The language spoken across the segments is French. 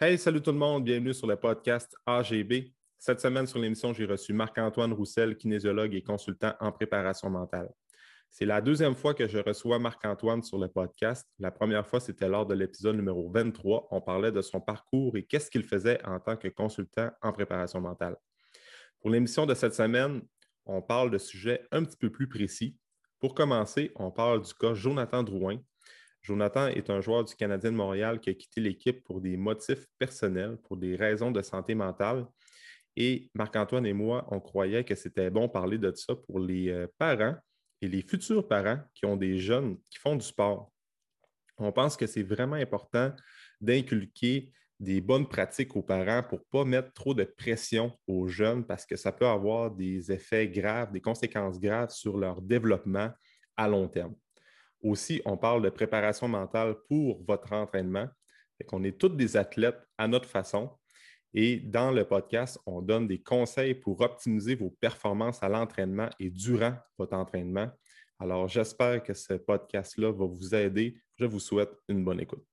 Hey, salut tout le monde, bienvenue sur le podcast AGB. Cette semaine sur l'émission, j'ai reçu Marc-Antoine Roussel, kinésiologue et consultant en préparation mentale. C'est la deuxième fois que je reçois Marc-Antoine sur le podcast. La première fois, c'était lors de l'épisode numéro 23. On parlait de son parcours et qu'est-ce qu'il faisait en tant que consultant en préparation mentale. Pour l'émission de cette semaine, on parle de sujets un petit peu plus précis. Pour commencer, on parle du cas Jonathan Drouin, Jonathan est un joueur du Canadien de Montréal qui a quitté l'équipe pour des motifs personnels, pour des raisons de santé mentale. Et Marc-Antoine et moi, on croyait que c'était bon parler de ça pour les euh, parents et les futurs parents qui ont des jeunes qui font du sport. On pense que c'est vraiment important d'inculquer des bonnes pratiques aux parents pour ne pas mettre trop de pression aux jeunes parce que ça peut avoir des effets graves, des conséquences graves sur leur développement à long terme. Aussi, on parle de préparation mentale pour votre entraînement. On est tous des athlètes à notre façon. Et dans le podcast, on donne des conseils pour optimiser vos performances à l'entraînement et durant votre entraînement. Alors, j'espère que ce podcast-là va vous aider. Je vous souhaite une bonne écoute.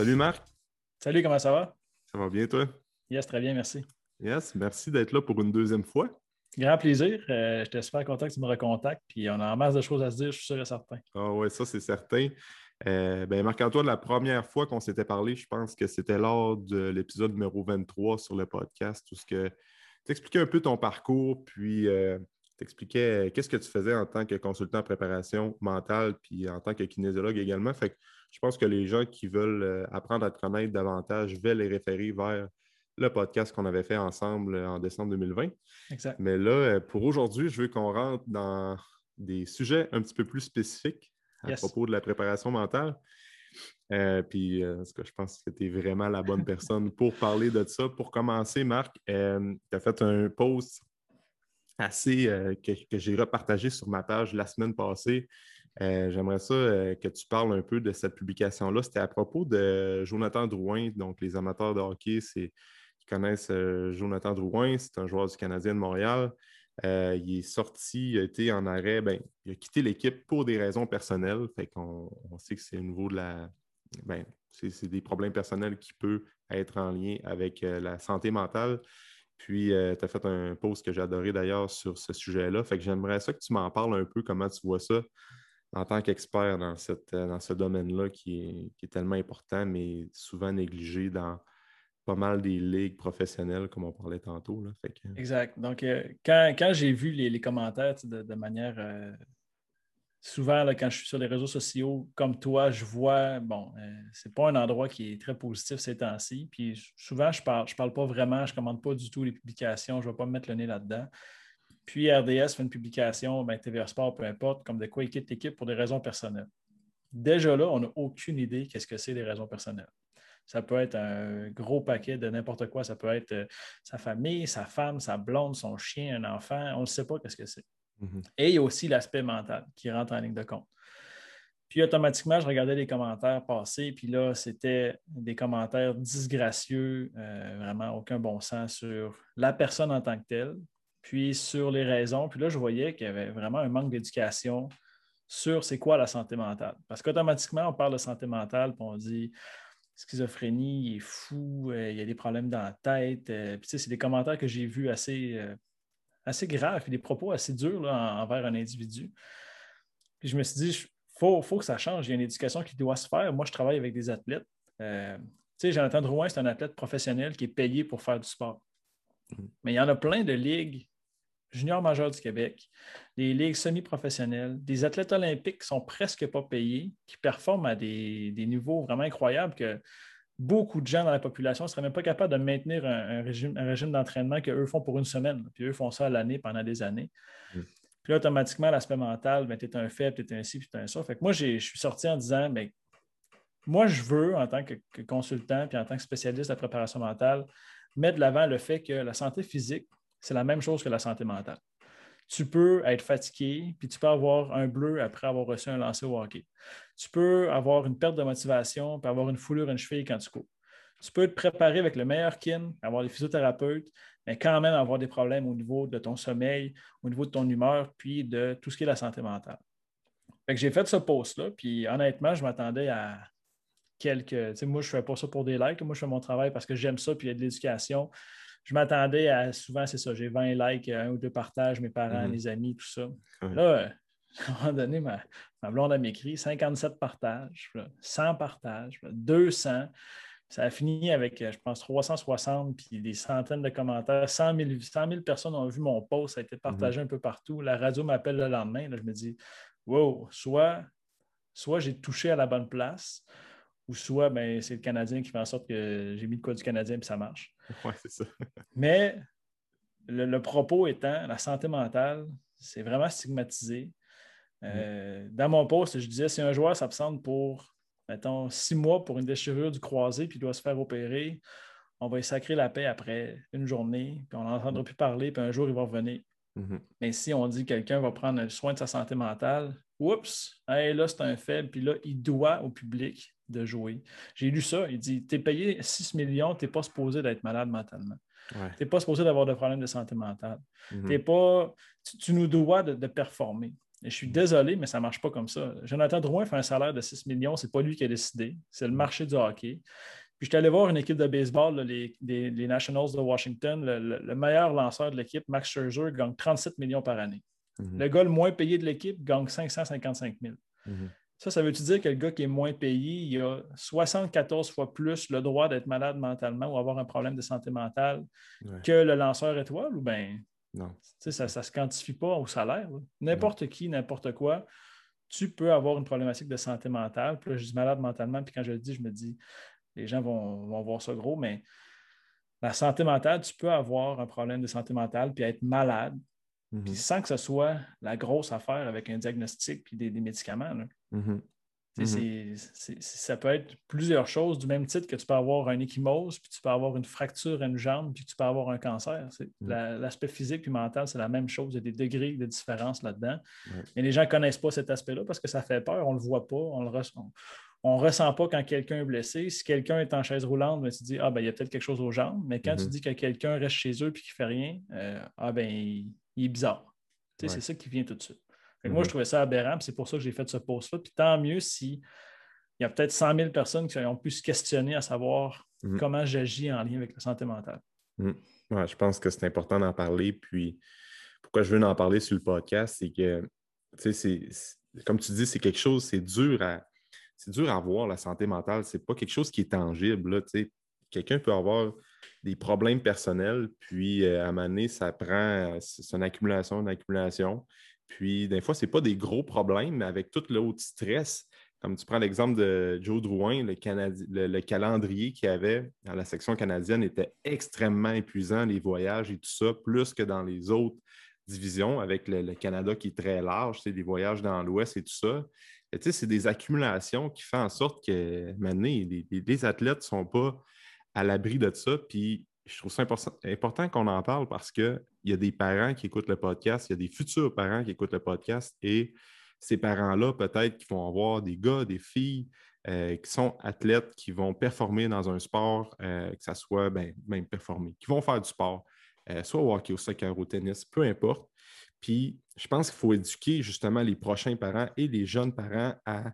Salut Marc. Salut, comment ça va? Ça va bien toi? Yes, très bien, merci. Yes, merci d'être là pour une deuxième fois. Grand plaisir. Euh, J'étais super content que tu me recontactes. Puis on a en masse de choses à se dire, je suis sûr et certain. Ah oui, ça c'est certain. Euh, ben Marc-Antoine, la première fois qu'on s'était parlé, je pense que c'était lors de l'épisode numéro 23 sur le podcast, où tu expliquais un peu ton parcours, puis euh, tu expliquais qu'est-ce que tu faisais en tant que consultant en préparation mentale, puis en tant que kinésiologue également. Fait que je pense que les gens qui veulent euh, apprendre à te connaître davantage vais les référer vers le podcast qu'on avait fait ensemble en décembre 2020. Exact. Mais là, euh, pour aujourd'hui, je veux qu'on rentre dans des sujets un petit peu plus spécifiques à propos de la préparation mentale. Euh, puis, que je pense que tu es vraiment la bonne personne pour parler de ça. Pour commencer, Marc, tu as fait un post assez que, que j'ai repartagé sur ma page la semaine passée euh, j'aimerais ça euh, que tu parles un peu de cette publication-là. C'était à propos de Jonathan Drouin. Donc, les amateurs de hockey qui connaissent euh, Jonathan Drouin, c'est un joueur du Canadien de Montréal. il est sorti, il a été en arrêt, ben, il a quitté l'équipe pour des raisons personnelles. Fait qu'on on sait que c'est au niveau de la. Ben, c'est des problèmes personnels qui peuvent être en lien avec la santé mentale. Puis, tu as fait un post que j'ai adoré d'ailleurs sur ce sujet-là. Fait que j'aimerais ça que tu m'en parles un peu, comment tu vois ça en tant qu'expert dans, euh, dans ce domaine-là qui est, tellement important, mais souvent négligé dans pas mal des ligues professionnelles, comme on parlait tantôt. Là. Exact. Donc, euh, quand, j'ai vu les, commentaires de, manière. Euh, souvent, quand je suis sur les réseaux sociaux, comme toi, je vois, bon, c'est pas un endroit qui est très positif ces temps-ci. Puis souvent, je parle, je parle pas vraiment, je commande pas du tout les publications, je vais pas me mettre le nez là-dedans. Puis RDS fait une publication, ben, TVA Sport, peu importe, comme de quoi il quitte l'équipe pour des raisons personnelles. Déjà là, on n'a aucune idée qu'est-ce que c'est des raisons personnelles. Ça peut être un gros paquet de n'importe quoi. Ça peut être euh, sa famille, sa femme, sa blonde, son chien, un enfant. On ne sait pas qu'est-ce que c'est. Mm-hmm. Et il y a aussi l'aspect mental qui rentre en ligne de compte. Puis automatiquement, je regardais les commentaires passer, puis là, c'était des commentaires disgracieux, euh, vraiment aucun bon sens sur la personne en tant que telle, puis sur les raisons. Puis là, je voyais qu'il y avait vraiment un manque d'éducation sur c'est quoi la santé mentale. Parce qu'automatiquement, on parle de santé mentale, puis on dit schizophrénie, il est fou, euh, il y a des problèmes dans la tête. Euh, puis, tu sais, c'est des commentaires que j'ai vus assez, euh, assez graves, et des propos assez durs envers un individu. Puis je me suis dit, il faut, faut, que ça change. Il y a une éducation qui doit se faire. Moi, je travaille avec des athlètes. tu sais, Jonathan Drouin, c'est un athlète professionnel qui est payé pour faire du sport. Mm. Mais il y en a plein de ligues juniors majeurs du Québec, des ligues semi-professionnelles, des athlètes olympiques qui sont presque pas payés, qui performent à des, niveaux vraiment incroyables que beaucoup de gens dans la population ne seraient même pas capables de maintenir un, régime, d'entraînement qu'eux font pour une semaine. Puis eux font ça à l'année pendant des années. Mm. Puis là, automatiquement, l'aspect mental, ben, tu es un faible, tu es un ci, puis tu es un ça. Fait que moi, je suis sorti en disant, ben, moi, je veux, en tant que, consultant puis en tant que spécialiste de la préparation mentale, mettre de l'avant le fait que la santé physique, c'est la même chose que la santé mentale. Tu peux être fatigué, puis tu peux avoir un bleu après avoir reçu un lancer au hockey. Tu peux avoir une perte de motivation, puis avoir une foulure une cheville quand tu cours. Tu peux te préparer avec le meilleur kin, avoir des physiothérapeutes, mais quand même avoir des problèmes au niveau de ton sommeil, au niveau de ton humeur, puis de tout ce qui est la santé mentale. j'ai fait ce post-là, puis honnêtement, je m'attendais à quelques. Moi, je ne fais pas ça pour des likes. Moi, je fais mon travail parce que j'aime ça, puis il y a de l'éducation. Je m'attendais à souvent, c'est ça, j'ai 20 likes, un ou deux partages, mes parents, mm-hmm. mes amis, tout ça. Là, à un moment donné, ma, ma blonde a m'écrit 57 partages, 100 partages, 200. Ça a fini avec, je pense, 360, puis des centaines de commentaires. 100 000, personnes ont vu mon post, ça a été partagé mm-hmm. un peu partout. La radio m'appelle le lendemain. Là, je me dis, wow, soit, soit j'ai touché à la bonne place, ou soit ben, c'est le Canadien qui fait en sorte que j'ai mis le quoi du Canadien et ça marche. Oui, c'est ça. Mais le, propos étant, la santé mentale, c'est vraiment stigmatisé. Euh, mm-hmm. Dans mon post, je disais, si un joueur s'absente pour mettons, six mois pour une déchirure du croisé, puis il doit se faire opérer, on va y sacrer la paix après une journée, puis on n'entendra plus parler, puis un jour, il va revenir. Mm-hmm. Mais si on dit que quelqu'un va prendre soin de sa santé mentale, oups, là, c'est un faible, puis là, il doit au public de jouer. J'ai lu ça, il dit Tu es payé 6 millions, tu n'es pas supposé d'être malade mentalement. Tu n'es pas supposé d'avoir de problèmes de santé mentale. Mm-hmm. pas, tu, nous dois de performer je suis désolé, mais ça ne marche pas comme ça. Jonathan Drouin fait un salaire de 6 millions, ce n'est pas lui qui a décidé, c'est le marché du hockey. Puis je suis allé voir une équipe de baseball, les, Nationals de Washington, le, meilleur lanceur de l'équipe, Max Scherzer, gagne 37 millions par année. Mhm. Le gars le moins payé de l'équipe gagne 555 000. Mhm. Ça, ça veut-tu dire que le gars qui est moins payé, il a 74 fois plus le droit d'être malade mentalement ou avoir un problème de santé mentale que le lanceur étoile? Ou bien non. Ça ne se quantifie pas au salaire. N'importe qui, n'importe quoi, tu peux avoir une problématique de santé mentale. Puis là, je dis malade mentalement, puis quand je le dis, je me dis, les gens vont, voir ça gros, mais la santé mentale, tu peux avoir un problème de santé mentale puis être malade, puis mm-hmm. sans que ce soit la grosse affaire avec un diagnostic puis des, médicaments. Mm-hmm. Mhm. ça peut être plusieurs choses du même titre que tu peux avoir un échymose, puis tu peux avoir une fracture à une jambe, puis tu peux avoir un cancer. Mhm. L'aspect physique et mental, c'est la même chose. Il y a des degrés de différence là-dedans. Et les gens ne connaissent pas cet aspect-là parce que ça fait peur, on ne le voit pas, on le ressent. On ne ressent pas quand quelqu'un est blessé. Si quelqu'un est en chaise roulante, ben, tu dis Ah, ben, il y a peut-être quelque chose aux jambes. Mais quand tu mhm. dis que quelqu'un reste chez eux et qu'il ne fait rien, euh, ah, ben, il, est bizarre. C'est ça qui vient tout de suite. Moi, je mhm. trouvais ça aberrant, c'est pour ça que j'ai fait ce post-là. Puis tant mieux s'il y a peut-être 100 000 personnes qui ont pu se questionner à savoir mhm. comment j'agis en lien avec la santé mentale. Mhm. je pense que c'est important d'en parler. Puis pourquoi je veux en parler sur le podcast, c'est que, tu sais, comme tu dis, c'est quelque chose, c'est dur à. C'est dur à voir la santé mentale. C'est pas quelque chose qui est tangible. Quelqu'un peut avoir des problèmes personnels, puis euh, à un moment donné, ça prend, c'est une accumulation, une accumulation. Puis, des fois, ce n'est pas des gros problèmes, mais avec tout l'autre stress, comme tu prends l'exemple de Joe Drouin, le, calendrier qu'il avait dans la section canadienne était extrêmement épuisant, les voyages et tout ça, plus que dans les autres divisions, avec le, Canada qui est très large, c'est des voyages dans l'Ouest et tout ça. c'est des accumulations qui font en sorte que maintenant, les, athlètes ne sont pas à l'abri de ça. Puis je trouve ça important, qu'on en parle parce qu'il y a des parents qui écoutent le podcast, il y a des futurs parents qui écoutent le podcast et ces parents-là, peut-être, qui vont avoir des gars, des filles euh, qui sont athlètes, qui vont performer dans un sport, euh, que ce soit ben, même performer, qui vont faire du sport, euh, soit au hockey, au soccer, au tennis, peu importe. Puis, je pense qu'il faut éduquer justement les prochains parents et les jeunes parents à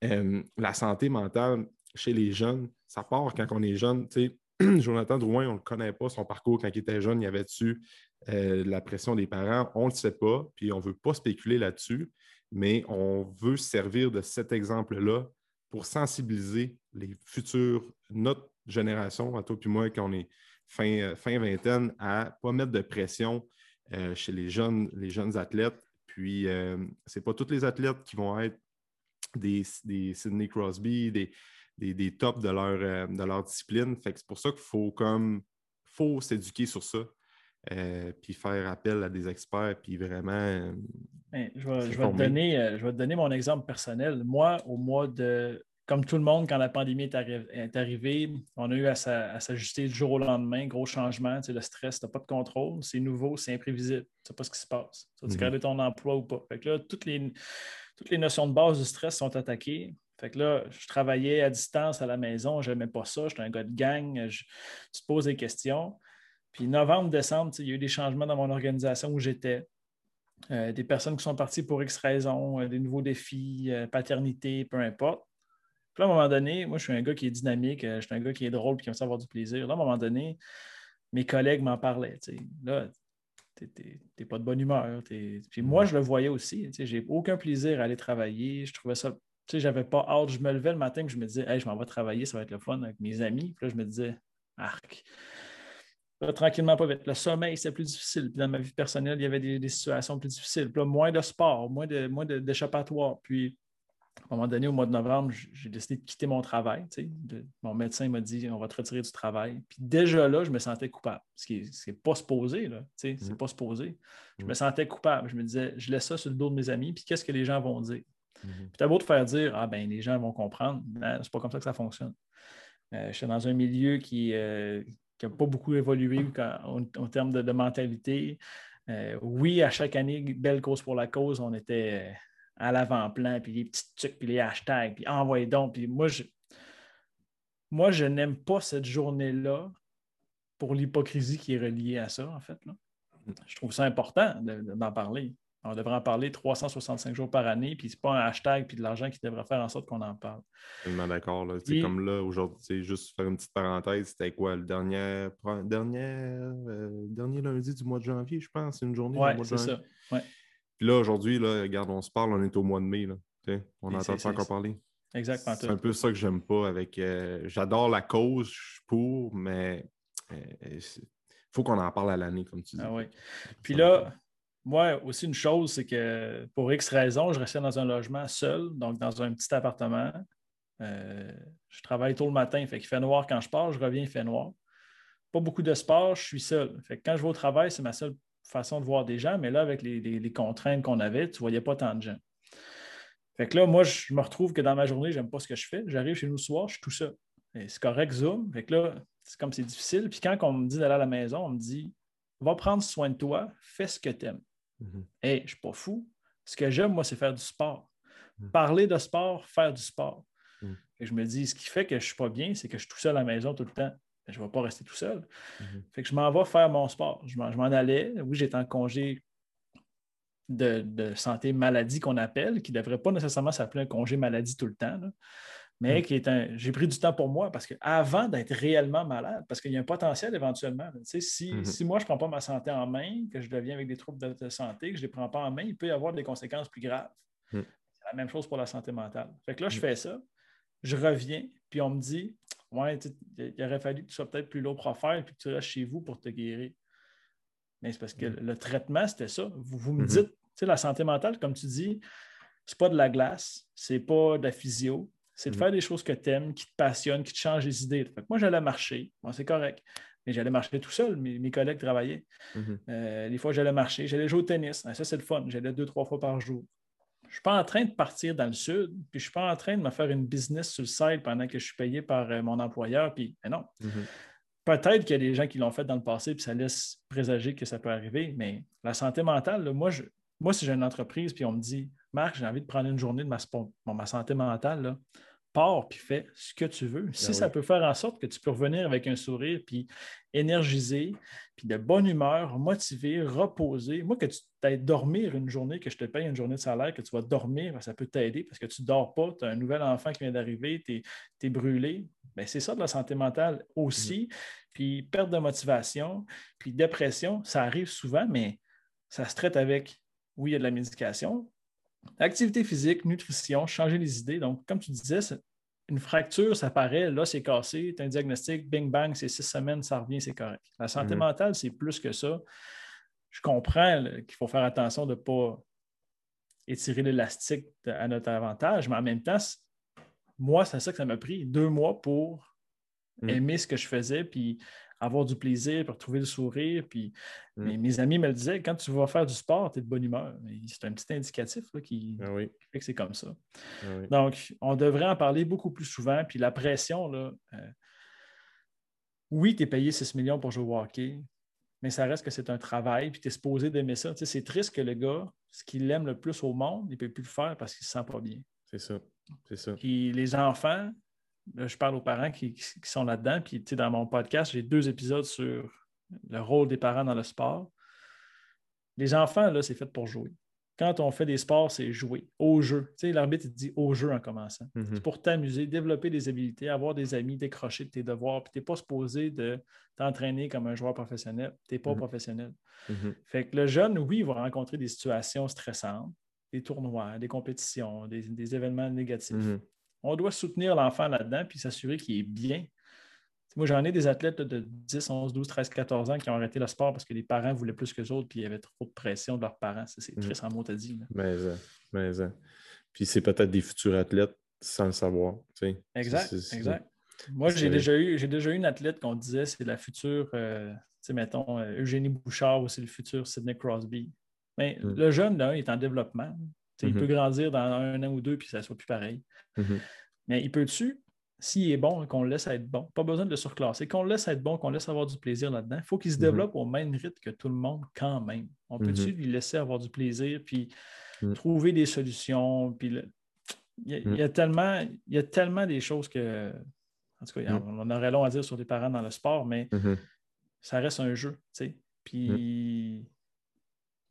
la santé mentale chez les jeunes. Ça part quand on est jeune, tu sais Jonathan Drouin, on ne le connaît pas, son parcours quand il était jeune, il y avait-tu euh, la pression des parents? On ne le sait pas, puis on ne veut pas spéculer là-dessus, mais on veut servir de cet exemple-là pour sensibiliser les futurs, notre génération, à toi et moi, quand on est fin, euh, fin vingtaine, à ne pas mettre de pression euh, chez les jeunes, les jeunes athlètes. Puis, ce n'est pas tous les athlètes qui vont être des, des Sidney Crosby, des, des, tops de leur, euh, de leur discipline. c'est pour ça qu'il faut comme faut s'éduquer sur ça. Euh, puis faire appel à des experts, puis vraiment. Euh, je, vais, te donner, je vais donner mon exemple personnel. Moi, au mois de comme tout le monde, quand la pandémie est, arrivée, on a eu à s'ajuster du jour au lendemain, gros changement. le stress, tu n'as pas de contrôle, c'est nouveau, c'est imprévisible. Tu ne sais pas ce qui se passe. Tu vas garder ton emploi ou pas. Fait que là, toutes les, toutes les notions de base du stress sont attaquées. Fait que là, je travaillais à distance à la maison, je n'aimais pas ça, j'étais un gars de gang, je, tu te poses des questions. Puis novembre, décembre, il y a eu des changements dans mon organisation où j'étais. Euh, des personnes qui sont parties pour X raisons, euh, des nouveaux défis, euh, paternité, peu importe. Puis à un moment donné, moi, je suis un gars qui est dynamique, je suis un gars qui est drôle et qui aime avoir du plaisir. Là, à un moment donné, mes collègues m'en parlaient. Là, tu n'es pas de bonne humeur. Puis moi, je le voyais aussi. J'ai aucun plaisir à aller travailler. Je trouvais ça. J'avais pas hâte. Je me levais le matin et je me disais, hey, je m'en vais travailler, ça va être le fun avec mes amis. Puis là, je me disais, arc tranquillement, pas vite. Le sommeil, c'est plus difficile. Puis dans ma vie personnelle, il y avait des, situations plus difficiles. Puis moins de sport, moins de moins d'échappatoire. Puis à un moment donné, au mois de novembre, j'ai décidé de quitter mon travail. mon médecin m'a dit on va te retirer du travail. Puis déjà là, je me sentais coupable. Ce qui n'est pas supposé, là. C'est mm. pas supposé. Je me mm. sentais coupable. Je me disais, je laisse ça sur le dos de mes amis, puis qu'est-ce que les gens vont dire? Mm-hmm. Puis tu as beau te faire dire Ah ben les gens vont comprendre. C'est pas comme ça que ça fonctionne. Euh, je suis dans un milieu qui, euh, qui n'a pas beaucoup évolué en, termes de, mentalité. Euh, oui, à chaque année, belle cause pour la cause, on était euh, à l'avant-plan, puis les petits trucs, puis les hashtags, puis envoyez donc. Puis moi, je, moi, je n'aime pas cette journée-là pour l'hypocrisie qui est reliée à ça, en fait. Je trouve ça important d'en parler. On devrait en parler 365 jours par année, puis c'est pas un hashtag puis de l'argent qui devrait faire en sorte qu'on en parle. Tellement d'accord. C'est Comme là, aujourd'hui, juste faire une petite parenthèse, c'était quoi le dernier, dernier, euh, dernier lundi du mois de janvier, je pense, c'est une journée du mois de janvier. Ça. Ouais. Puis là, aujourd'hui, là, regarde, on se parle, on est au mois de mai. Là. On n'entend pas encore parler. Exactement. C'est un peu ça que j'aime pas avec. Euh, j'adore la cause, je suis pour, mais il euh, faut qu'on en parle à l'année, comme tu dis. Ah oui. Puis là, moi, aussi, une chose, c'est que pour X raisons, je restais dans un logement seul, donc dans un petit appartement. Euh, je travaille tôt le matin, fait qu'il fait noir quand je pars, je reviens, il fait noir. Pas beaucoup de sport, je suis seul. Fait que quand je vais au travail, c'est ma seule façon de voir des gens, mais là, avec les, contraintes qu'on avait, tu ne voyais pas tant de gens. Fait que là, moi, je me retrouve que dans ma journée, je n'aime pas ce que je fais. J'arrive chez nous le soir, je suis tout seul. C'est correct, Zoom. Fait que là, c'est comme c'est difficile. Puis quand on me dit d'aller à la maison, on me dit va prendre soin de toi, fais ce que tu aimes. Mhm. Hey, je ne suis pas fou. Ce que j'aime, moi, c'est faire du sport. Mhm. Parler de sport, faire du sport. Mhm. Et je me dis, ce qui fait que je ne suis pas bien, c'est que je suis tout seul à la maison tout le temps. Je ne vais pas rester tout seul. Fait que je m'en vais faire mon sport. Je m'en allais. Oui, j'étais en congé de, santé maladie qu'on appelle, qui ne devrait pas nécessairement s'appeler un congé maladie tout le temps mais mm. qui est un. J'ai pris du temps pour moi parce qu'avant d'être réellement malade, parce qu'il y a un potentiel éventuellement. si, mm-hmm. si, moi, je ne prends pas ma santé en main, que je deviens avec des troubles de, santé, que je ne les prends pas en main, il peut y avoir des conséquences plus graves. Mm. C'est la même chose pour la santé mentale. Fait que là, je mm. fais ça, je reviens, puis on me dit Ouais, il aurait fallu que tu sois peut-être plus lourd pour faire et que tu restes chez vous pour te guérir. Mais c'est parce que le traitement, c'était ça. Vous, vous me mm-hmm. dites, tu sais, la santé mentale, comme tu dis, c'est pas de la glace, c'est pas de la physio, c'est de mm. faire des choses que tu aimes, qui te passionnent, qui te changent les idées. moi, j'allais marcher. Moi, c'est correct. Mais j'allais marcher tout seul. Mes, collègues travaillaient. Mm-hmm. Euh, des fois, j'allais marcher. J'allais jouer au tennis. Ah, ça, c'est le fun. J'allais deux, trois fois par jour. Je ne suis pas en train de partir dans le sud, puis je ne suis pas en train de me faire une business sur le site pendant que je suis payé par euh, mon employeur. Puis, non. Mm-hmm. Peut-être qu'il y a des gens qui l'ont fait dans le passé, puis ça laisse présager que ça peut arriver, mais la santé mentale, moi, je, moi, si j'ai une entreprise, puis on me dit, Marc, j'ai envie de prendre une journée de ma, ma santé mentale, là, pars puis fais ce que tu veux. Si ben ça peut faire en sorte que tu peux revenir avec un sourire, puis énergisé, puis de bonne humeur, motivé, reposé. Moi, que tu t'aides dormir une journée, que je te paye une journée de salaire, que tu vas dormir, ben, ça peut t'aider parce que tu ne dors pas, tu as un nouvel enfant qui vient d'arriver, tu es, brûlé. Ben, c'est ça de la santé mentale aussi. Puis perte de motivation, puis dépression, ça arrive souvent, mais ça se traite avec, oui, il y a de la médication, Activité physique, nutrition, changer les idées. Donc, comme tu disais, une fracture, ça paraît, là, c'est cassé, tu as un diagnostic, bing bang, c'est six semaines, ça revient, c'est correct. La santé mhm. mentale, c'est plus que ça. Je comprends qu'il faut faire attention de ne pas étirer l'élastique à notre avantage, mais en même temps, moi, c'est ça que ça m'a pris deux mois pour mm. aimer ce que je faisais, puis avoir du plaisir, puis retrouver le sourire. Puis Mm. mes amis me le disaient, quand tu vas faire du sport, tu es de bonne humeur. C'est un petit indicatif là, qui, Ah oui. qui fait que c'est comme ça. Ah oui. Donc, on devrait en parler beaucoup plus souvent. Puis la pression, là, euh, oui, tu es payé 6 millions pour jouer au hockey, mais ça reste que c'est un travail, puis tu es supposé d'aimer ça. Tu sais, c'est triste que le gars, ce qu'il aime le plus au monde, il ne peut plus le faire parce qu'il ne se sent pas bien. C'est ça. C'est ça. Puis les enfants, je parle aux parents qui, qui sont là-dedans, puis tu sais, dans mon podcast, j'ai deux épisodes sur le rôle des parents dans le sport. Les enfants, là, c'est fait pour jouer. Quand on fait des sports, c'est jouer au jeu. Tu sais, l'arbitre il dit au jeu en commençant. Mhm. C'est pour t'amuser, développer des habiletés, avoir des amis, décrocher de tes devoirs. Puis tu n'es pas supposé de t'entraîner comme un joueur professionnel. Tu n'es pas Mhm. professionnel. Mhm. Fait que le jeune, oui, il va rencontrer des situations stressantes, des tournois, des compétitions, des, des événements négatifs. On doit soutenir l'enfant là-dedans puis s'assurer qu'il est bien. Moi, j'en ai des athlètes de 10, 11, 12, 13, 14 ans qui ont arrêté le sport parce que les parents voulaient plus que les autres puis il y avait trop de pression de leurs parents. C'est Mhm. triste en mot, dit. là. Mais, euh, mais, euh, Puis c'est peut-être des futurs athlètes sans le savoir. tu sais. Exact, exact. Moi, j'ai déjà eu, j'ai déjà eu une athlète qu'on disait c'est la future, euh, tu sais, mettons, euh, Eugénie Bouchard ou c'est le futur Sidney Crosby. Mais Mm. le jeune, là, il est en développement. Mhm. Il peut grandir dans un an ou deux puis ça ne soit plus pareil. Mhm. Mais il peut-tu, s'il est bon, qu'on le laisse être bon, pas besoin de le surclasser, qu'on le laisse être bon, qu'on laisse avoir du plaisir là-dedans, il faut qu'il se Mhm. développe au même rythme que tout le monde quand même. On peut-tu Mhm. lui laisser avoir du plaisir, puis Mhm. trouver des solutions, puis le- il, y a, Mhm. il y a tellement, il y a tellement des choses que, en tout cas, Mhm. on aurait long à dire sur les parents dans le sport, mais Mhm. ça reste un jeu, sais. Puis,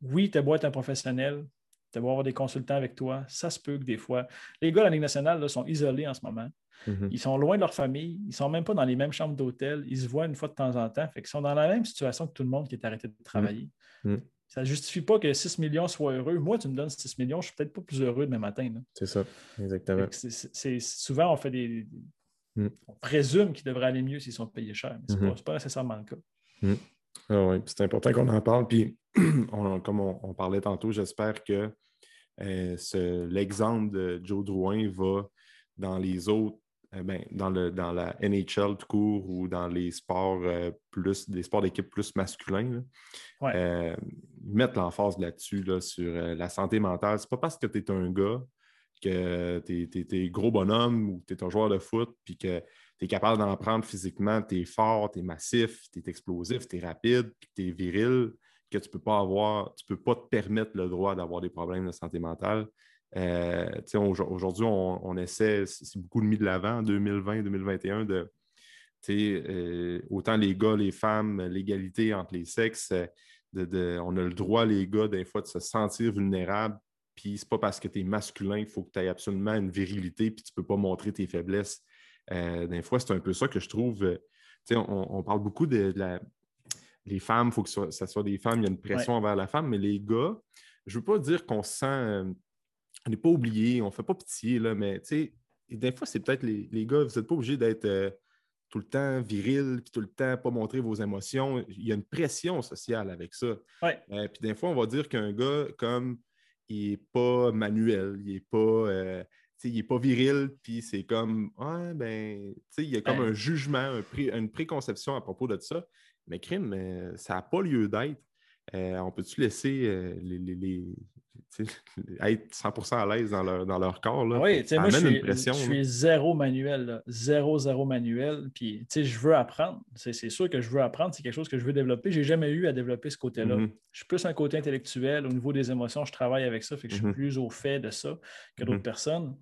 oui, tu beau être un professionnel, tu beau avoir des consultants avec toi, ça se peut que des fois. Les gars de la Ligue nationale là, sont isolés en ce moment. Mhm. Ils sont loin de leur famille, ils ne sont même pas dans les mêmes chambres d'hôtel, ils se voient une fois de temps en temps. Fait qu'ils sont dans la même situation que tout le monde qui est arrêté de travailler. Mm. Ça ne justifie pas que 6 millions soient heureux. Moi, tu me donnes 6 millions, je ne suis peut-être pas plus heureux demain matin. C'est ça, exactement. Souvent, on fait des. Mm. On présume qu'ils devraient aller mieux s'ils sont payés cher, mais ce n'est Mhm. pas, pas nécessairement le cas. Ah oui, c'est important qu'on en parle. Puis, on- comme on, on parlait tantôt, j'espère que euh, l'exemple de Joe Drouin va dans les autres, euh, ben, dans, le, dans la NHL tout court ou dans les sports euh, plus, des sports d'équipe plus masculins, Ouais. mettre l'emphase là-dessus, là, sur la santé mentale. C'est pas parce que tu es un gars que tu es, gros bonhomme ou tu es un joueur de foot, puis que tu es capable d'en prendre physiquement, tu es fort, tu es massif, tu es explosif, tu es rapide, puis tu es viril, que tu peux pas avoir, tu peux pas te permettre le droit d'avoir des problèmes de santé mentale. Euh, Aujourd'hui, on, essaie, c'est beaucoup mis de l'avant en 2020-2021 de euh, autant les gars, les femmes, l'égalité entre les sexes, euh, de, de- on a le droit, les gars, des fois, de se sentir vulnérables. Puis c'est pas parce que tu es masculin qu'il faut que tu aies absolument une virilité puis tu peux pas montrer tes faiblesses. Euh, des fois, c'est un peu ça que je trouve. euh, tu sais, on, on parle beaucoup de, de la. Les femmes, il faut que ce soit, soit des femmes, il y a une pression envers la femme, mais les gars, je veux pas dire qu'on se sent. euh, on n'est pas oublié, on fait pas pitié, là, mais tu sais, des fois, c'est peut-être les, les gars, vous n'êtes pas obligés d'être. euh, tout le temps viril, puis tout le temps pas montrer vos émotions. Il y a une pression sociale avec ça. Ouais. Euh, puis des fois, on va dire qu'un gars, comme il n'est pas manuel, il n'est pas, euh, il est pas viril, puis c'est comme, ah, ben, tu sais, il y a comme Ouais. un jugement, un pré- une préconception à propos de ça. Mais crime, euh, ça n'a pas lieu d'être. Euh, on peut-tu laisser euh, les, les- être 100% à l'aise dans leur, dans leur corps? Là? Oui, ça moi, je amène suis, une pression. je suis zéro manuel, là. zéro, zéro manuel. Puis, tu sais, je veux apprendre. C'est sûr que je veux apprendre. C'est quelque chose que je veux développer. Je n'ai jamais eu à développer ce côté-là. Mhm. Je suis plus un côté intellectuel. Au niveau des émotions, je travaille avec ça. Fait que je suis Mhm. plus au fait de ça que d'autres personnes.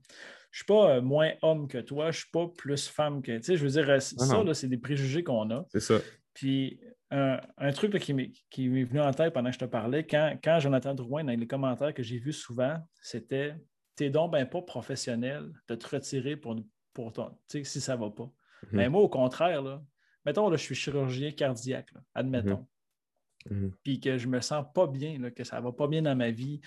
Je ne suis pas euh, moins homme que toi. Je ne suis pas plus femme que. Tu sais, je veux dire, euh, ça, c'est des préjugés qu'on a. C'est ça. Puis, un, un truc là, qui m'est venu en tête pendant que je te parlais, quand, quand Jonathan Drouin, dans les commentaires que j'ai vus souvent, c'était T'es donc ben pas professionnel de te retirer pour, pour ton, si ça va pas. Mhm. Mais moi, au contraire, là, mettons, là, je suis chirurgien cardiaque, là, admettons, Mhm. puis que je me sens pas bien, là, que ça va pas bien dans ma vie,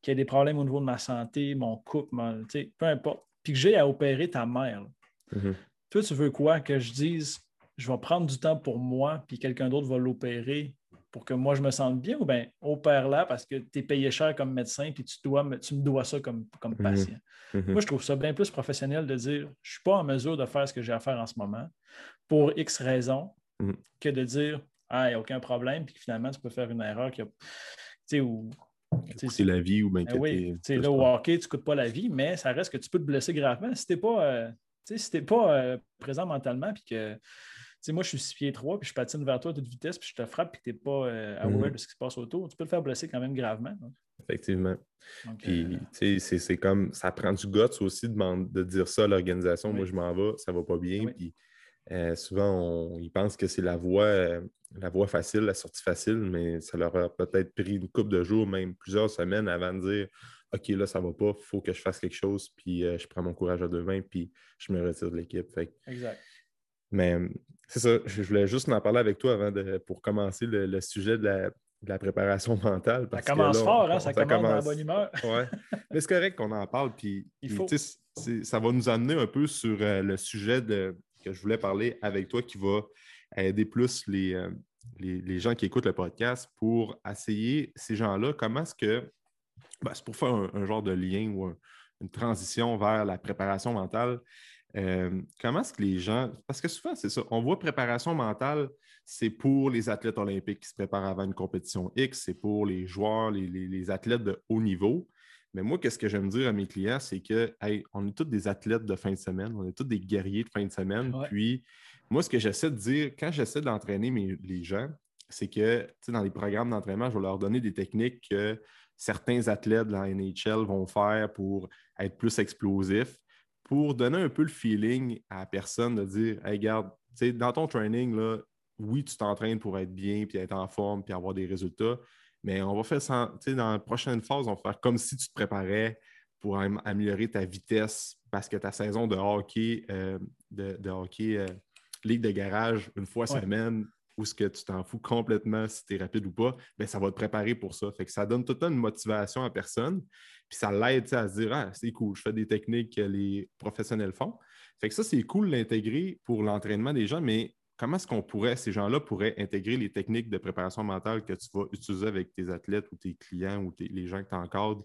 qu'il y a des problèmes au niveau de ma santé, mon couple, mon- peu importe, puis que j'ai à opérer ta mère. Mhm. Toi, tu veux quoi? Que je dise, je vais prendre du temps pour moi, puis quelqu'un d'autre va l'opérer pour que moi je me sente bien ou bien opère là parce que tu es payé cher comme médecin puis tu, dois, tu me dois ça comme, comme mhm. patient. Mhm. Moi, je trouve ça bien plus professionnel de dire je ne suis pas en mesure de faire ce que j'ai à faire en ce moment pour X raisons mhm. que de dire ah, il n'y a aucun problème, puis finalement, tu peux faire une erreur qui a. Ou, c'est la vie ou bien ben oui, là, au hockey, tu ne coûtes pas la vie, mais ça reste que tu peux te blesser gravement si tu n'es pas, euh, si pas euh, présent mentalement puis que moi, je suis 6 pieds 3, puis je patine vers toi à toute vitesse, puis je te frappe, puis tu n'es pas euh, aware mhm. de ce qui se passe autour. Tu peux le faire blesser quand même gravement. Effectivement. puis, euh, c'est comme, ça prend du guts aussi de, de dire ça à l'organisation. Moi, je m'en vais, ça va pas bien. Puis, euh, souvent, on, ils pensent que c'est la voie, la voie facile, la sortie facile, mais ça leur a peut-être pris une couple de jours, même plusieurs semaines avant de dire OK, là, ça va pas, il faut que je fasse quelque chose, puis je prends mon courage à deux mains, puis je me retire de l'équipe. Exact. Mais c'est ça, je voulais juste en parler avec toi avant de, pour commencer le, sujet de la, préparation mentale. ça commence fort, hein? ça, commence, dans la bonne humeur. ouais. Mais c'est correct qu'on en parle. Puis, ça va nous amener un peu sur euh, le sujet de, que je voulais parler avec toi qui va aider plus les, euh, les, gens qui écoutent le podcast pour essayer, ces gens-là, comment est-ce que. Ben, c'est pour faire un, genre de lien ou une transition vers la préparation mentale. Euh, comment est-ce que les gens. Parce que souvent, c'est ça. On voit préparation mentale, c'est pour les athlètes olympiques qui se préparent avant une compétition X, c'est pour les joueurs, les, athlètes de haut niveau. Mais moi, qu'est-ce que j'aime dire à mes clients, c'est que, on est tous des athlètes de fin de semaine, on est tous des guerriers de fin de semaine. Puis, moi, ce que j'essaie de dire, quand j'essaie d'entraîner les gens, c'est que, dans les programmes d'entraînement, je vais leur donner des techniques que certains athlètes de la NHL vont faire pour être plus explosifs pour donner un peu le feeling à la personne de dire Hey, regarde, dans ton training, là, oui, tu t'entraînes pour être bien, puis être en forme, puis avoir des résultats, mais on va faire ça, dans la prochaine phase, on va faire comme si tu te préparais pour améliorer ta vitesse parce que ta saison de hockey, euh, de, hockey euh, ligue de garage une fois semaine, ou ce que tu t'en fous complètement si tu es rapide ou pas, bien, ça va te préparer pour ça. Fait que ça donne tout le une motivation à personne. Puis ça l'aide à se dire Ah, c'est cool, je fais des techniques que les professionnels font. Fait que ça, c'est cool l'intégrer pour l'entraînement des gens, mais comment est-ce qu'on pourrait, ces gens-là pourraient intégrer les techniques de préparation mentale que tu vas utiliser avec tes athlètes ou tes clients ou les gens que tu encadres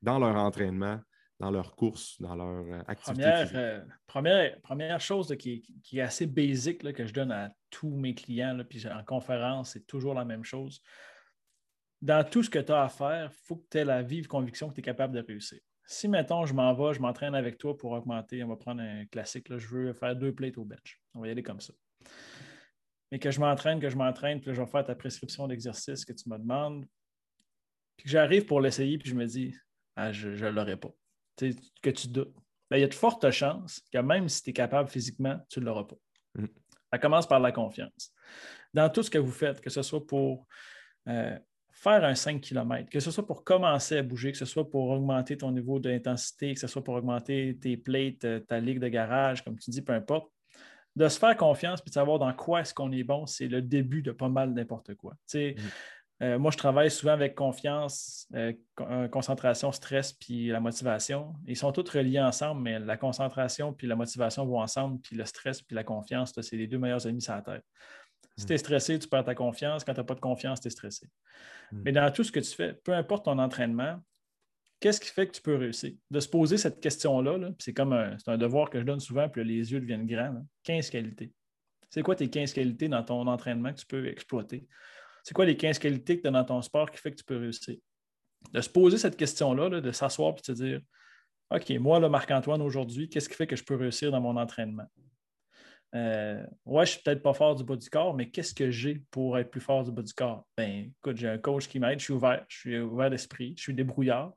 dans leur entraînement, dans leurs courses, dans leur euh, activité? Euh, première, première, chose qui, est assez basique que je donne à tous mes clients, puis en conférence, c'est toujours la même chose dans tout ce que tu as à faire, il faut que tu aies la vive conviction que tu es capable de réussir. Si, mettons, je m'en vais, je m'entraîne avec toi pour augmenter, on va prendre un classique, là, je veux faire deux plates au bench. On va y aller comme ça. Mais que je m'entraîne, que je m'entraîne, puis là, je vais faire ta prescription d'exercice que tu me demandes, puis que j'arrive pour l'essayer, puis je me dis, ah, je ne l'aurai pas. Que tu doutes. Ben, il y a de fortes chances que même si tu es capable physiquement, tu ne l'auras pas. Mm. Ça commence par la confiance. Dans tout ce que vous faites, que ce soit pour euh, faire un 5 km, que ce soit pour commencer à bouger, que ce soit pour augmenter ton niveau d'intensité, que ce soit pour augmenter tes plates, euh, ta ligue de garage, comme tu dis, peu importe, de se faire confiance et de savoir dans quoi est-ce qu'on est bon, c'est le début de pas mal n'importe quoi. Mm. Euh, moi, je travaille souvent avec confiance, euh, concentration, stress, puis la motivation. Ils sont tous reliés ensemble, mais la concentration puis la motivation vont ensemble, puis le stress puis la confiance, c'est les deux meilleurs amis sur la tête. Si tu es stressé, tu perds ta confiance. Quand tu n'as pas de confiance, tu es stressé. Hmm. Mais dans tout ce que tu fais, peu importe ton entraînement, qu'est-ce qui fait que tu peux réussir? De se poser cette question-là, c'est comme un, un, devoir que je donne souvent, puis les yeux deviennent grands. 15 qualités. C'est quoi tes 15 qualités dans ton entraînement que tu peux exploiter? C'est quoi les 15 qualités que tu as dans ton sport qui fait que tu peux réussir? De se poser cette question-là, de s'asseoir et de se dire OK, moi, Marc-Antoine, aujourd'hui, qu'est-ce qui fait que je peux réussir dans mon entraînement? Euh, ouais, je suis peut-être pas fort du bas du corps, mais qu'est-ce que j'ai pour être plus fort du bas du corps? Ben, écoute, j'ai un coach qui m'aide, je suis ouvert, je suis ouvert d'esprit, je suis débrouillard,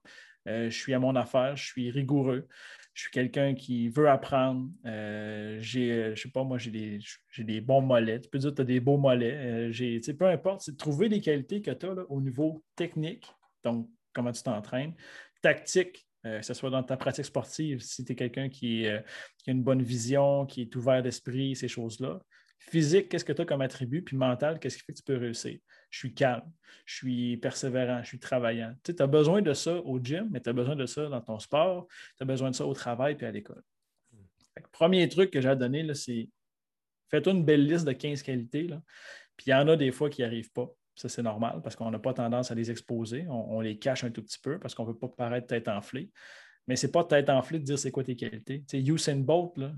euh, je suis à mon affaire, je suis rigoureux, je suis quelqu'un qui veut apprendre. Euh, j'ai, je sais pas, moi, j'ai des, des, bons mollets. Tu peux dire que tu as des beaux mollets. j'ai, peu importe, c'est de trouver les qualités que tu as au niveau technique, donc comment tu t'entraînes, tactique, euh, que ce soit dans ta pratique sportive, si tu es quelqu'un euh, qui, a une bonne vision, qui est ouvert d'esprit, ces choses-là. Physique, qu'est-ce que tu as comme attribut? Puis mental, qu'est-ce qui fait que tu peux réussir? Je suis calme, je suis persévérant, je suis travaillant. Tu as besoin de ça au gym, mais tu as besoin de ça dans ton sport, tu as besoin de ça au travail puis à l'école. Premier truc que j'ai à donner, c'est fais-toi une belle liste de 15 qualités. Là. Puis il y en a des fois qui n'y arrivent pas. Ça, c'est normal parce qu'on n'a pas tendance à les exposer. On, les cache un tout petit peu parce qu'on ne veut pas paraître tête enflée. Mais ce n'est pas tête enflée de dire c'est quoi tes qualités. Sais, Usain Bolt, là,